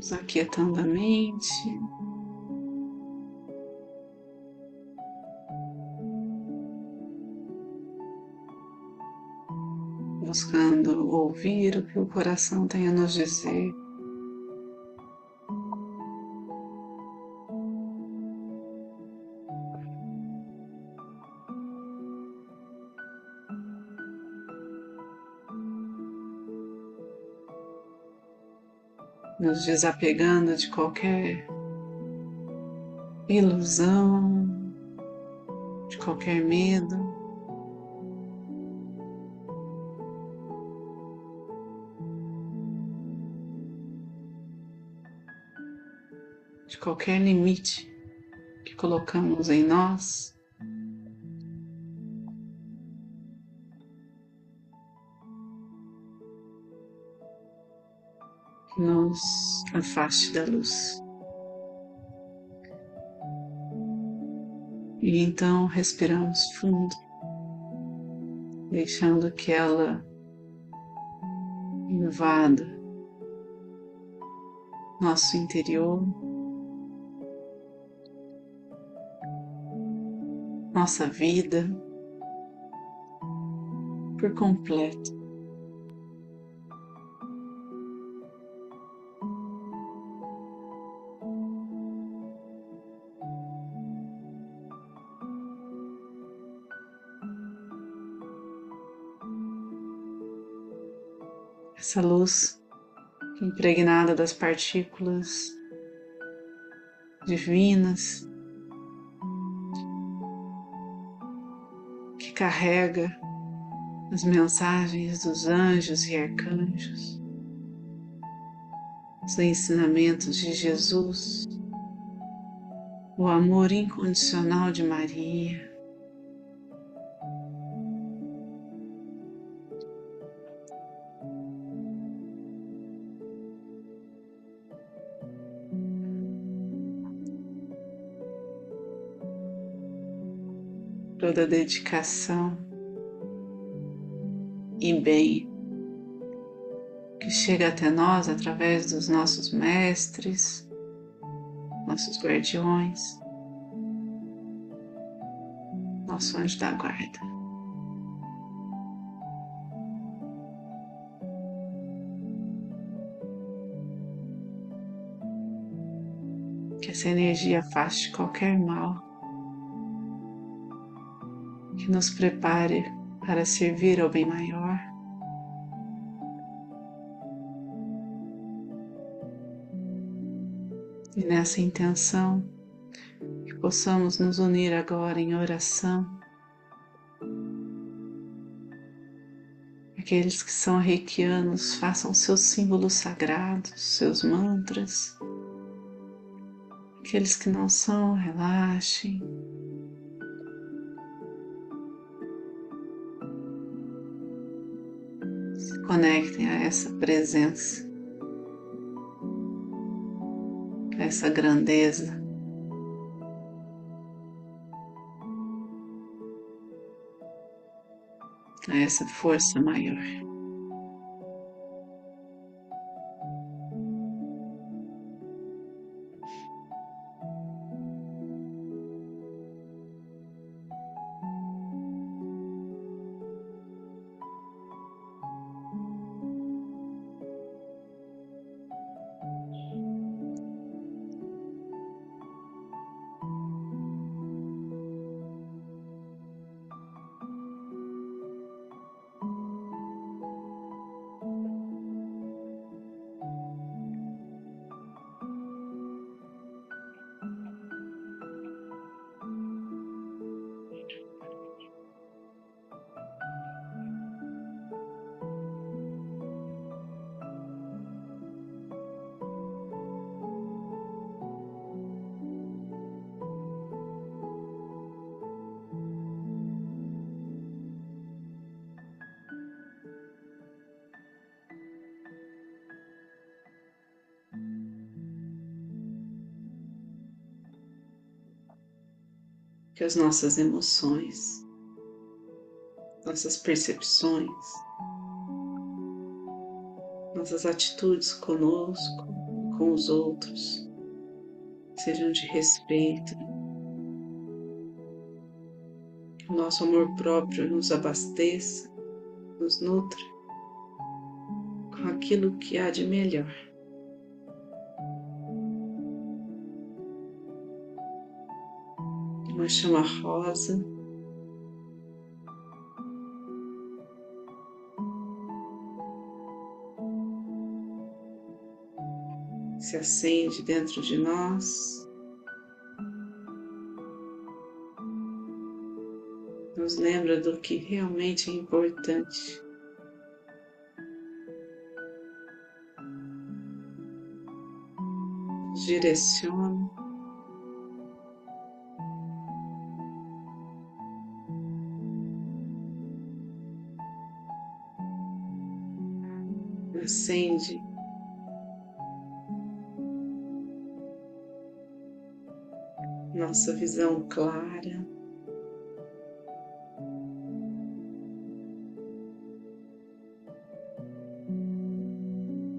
Vamos aquietando a mente. Buscando ouvir o que o coração tem a nos dizer. Nos desapegando de qualquer ilusão, de qualquer medo. De qualquer limite que colocamos em nós. Nos afaste da luz. E então respiramos fundo, deixando que ela invada nosso interior, nossa vida por completo. Essa luz impregnada das partículas divinas que carrega as mensagens dos anjos e arcanjos, os ensinamentos de Jesus, o amor incondicional de Maria. Toda dedicação e bem que chega até nós através dos nossos mestres, nossos guardiões, nosso anjo da guarda. Que essa energia afaste qualquer mal que nos prepare para servir ao bem maior. E nessa intenção, que possamos nos unir agora em oração. Aqueles que são reikianos façam seus símbolos sagrados, seus mantras. Aqueles que não são, relaxem. A essa presença, a essa grandeza. A essa força maior. Que as nossas emoções, nossas percepções, nossas atitudes conosco, com os outros sejam de respeito. Que o nosso amor próprio nos abasteça, nos nutra com aquilo que há de melhor. Uma chama rosa se acende dentro de nós, nos lembra do que realmente é importante. Direciona. Acende nossa visão clara.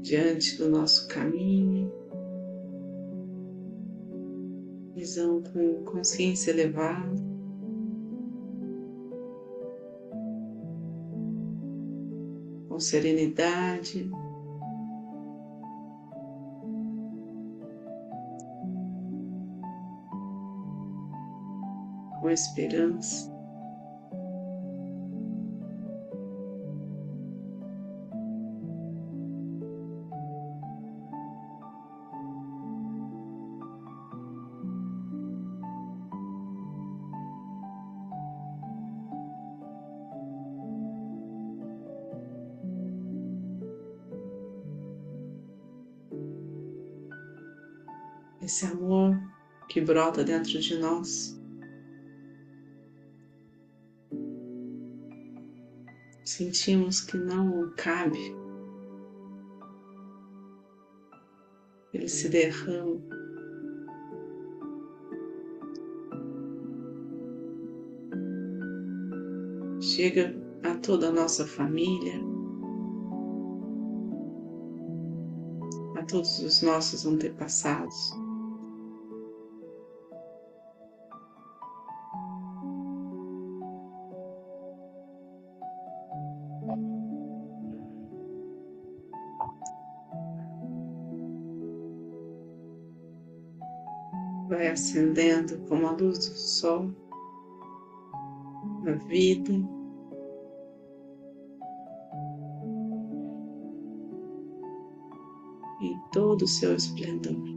Diante do nosso caminho, visão com consciência elevada. Serenidade, com esperança. Esse amor que brota dentro de nós sentimos que não cabe, ele se derrama. Chega a toda a nossa família, a todos os nossos antepassados. Acendendo como a luz do sol na vida. Em todo o seu esplendor.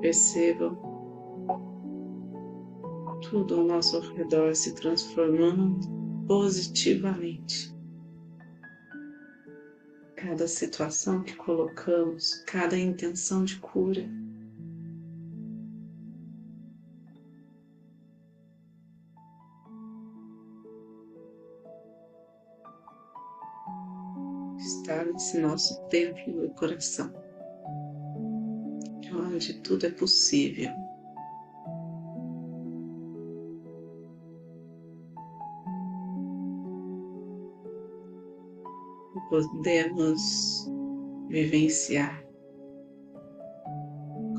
Percebam tudo ao nosso redor se transformando positivamente. Cada situação que colocamos, cada intenção de cura. Está nesse nosso templo do coração onde tudo é possível. Podemos vivenciar,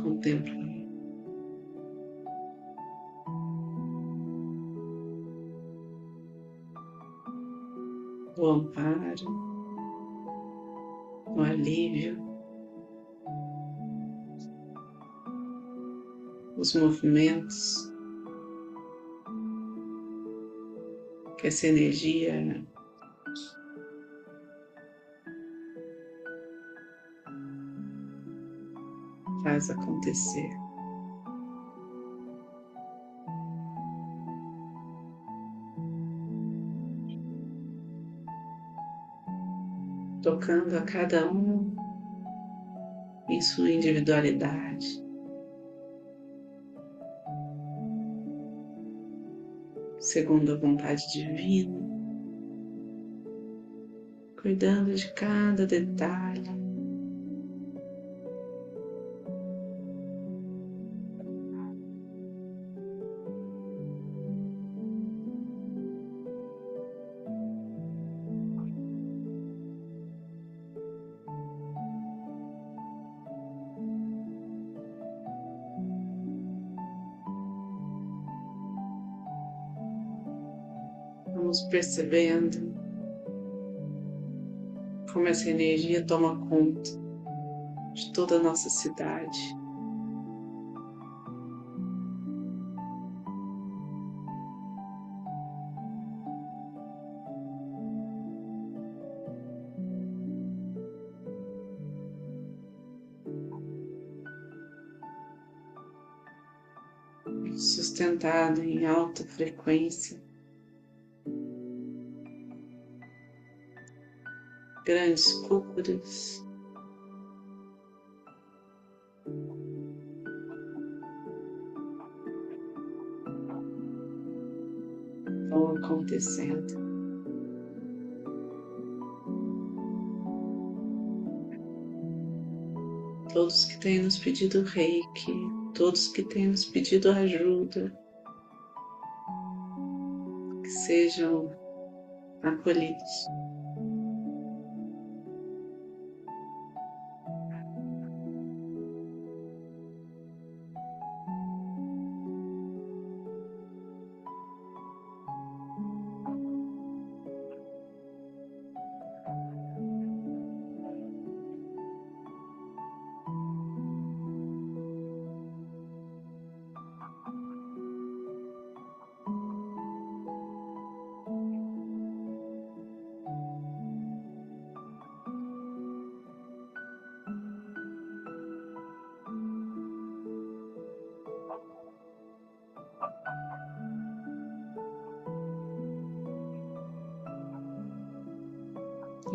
contemplar. O amparo, o alívio, os movimentos que essa energia faz acontecer. Tocando a cada um em sua individualidade. Segundo a vontade divina, cuidando de cada detalhe. Vamos percebendo como essa energia toma conta de toda a nossa cidade. Sustentado em alta frequência. Grandes cúpulas. Vão acontecendo. Todos que têm nos pedido reiki, todos que têm nos pedido ajuda, que sejam acolhidos.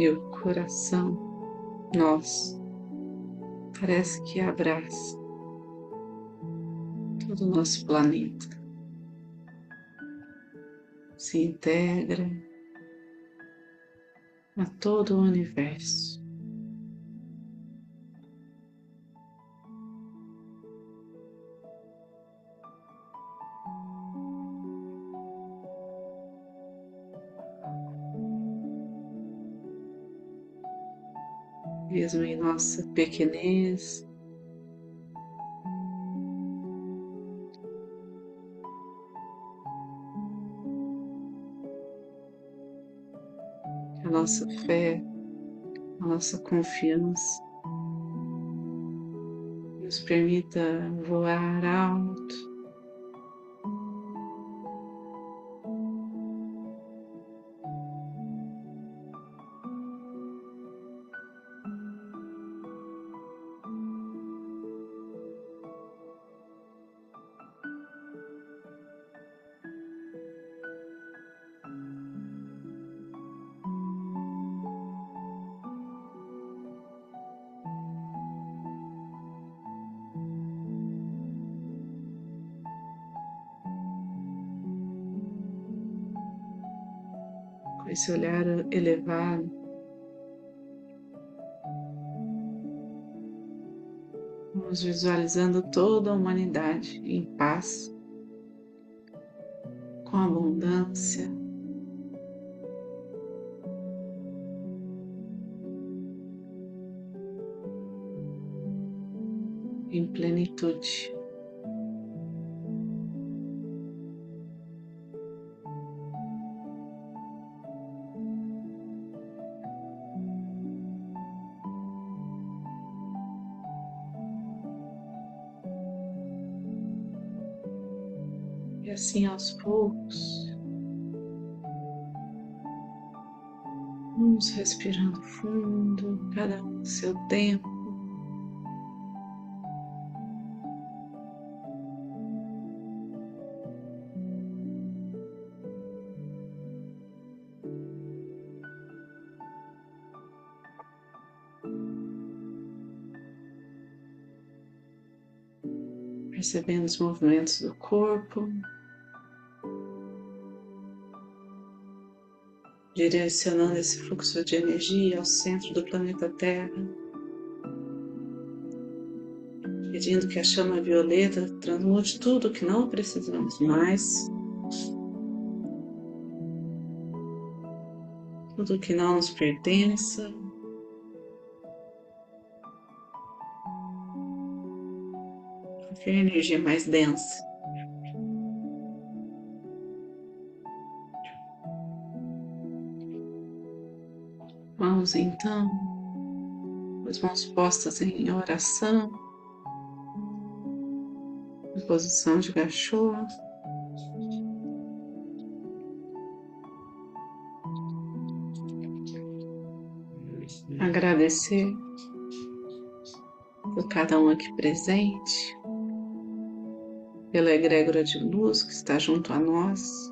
O coração nosso parece que abraça todo o nosso planeta, se integra a todo o universo. Mesmo em nossa pequenez. A nossa fé, a nossa confiança nos permita voar alto esse olhar elevado. Vamos visualizando toda a humanidade em paz, com abundância. Em plenitude. Assim aos poucos. Vamos respirando fundo, cada um no seu tempo. percebendo os movimentos do corpo. Direcionando esse fluxo de energia ao centro do planeta Terra, pedindo que a chama violeta transmute tudo que não precisamos mais, tudo que não nos pertença. Qualquer energia mais densa. Vamos então, as mãos postas em oração, em posição de cachorro. Agradecer por cada um aqui presente, pela egrégora de luz que está junto a nós.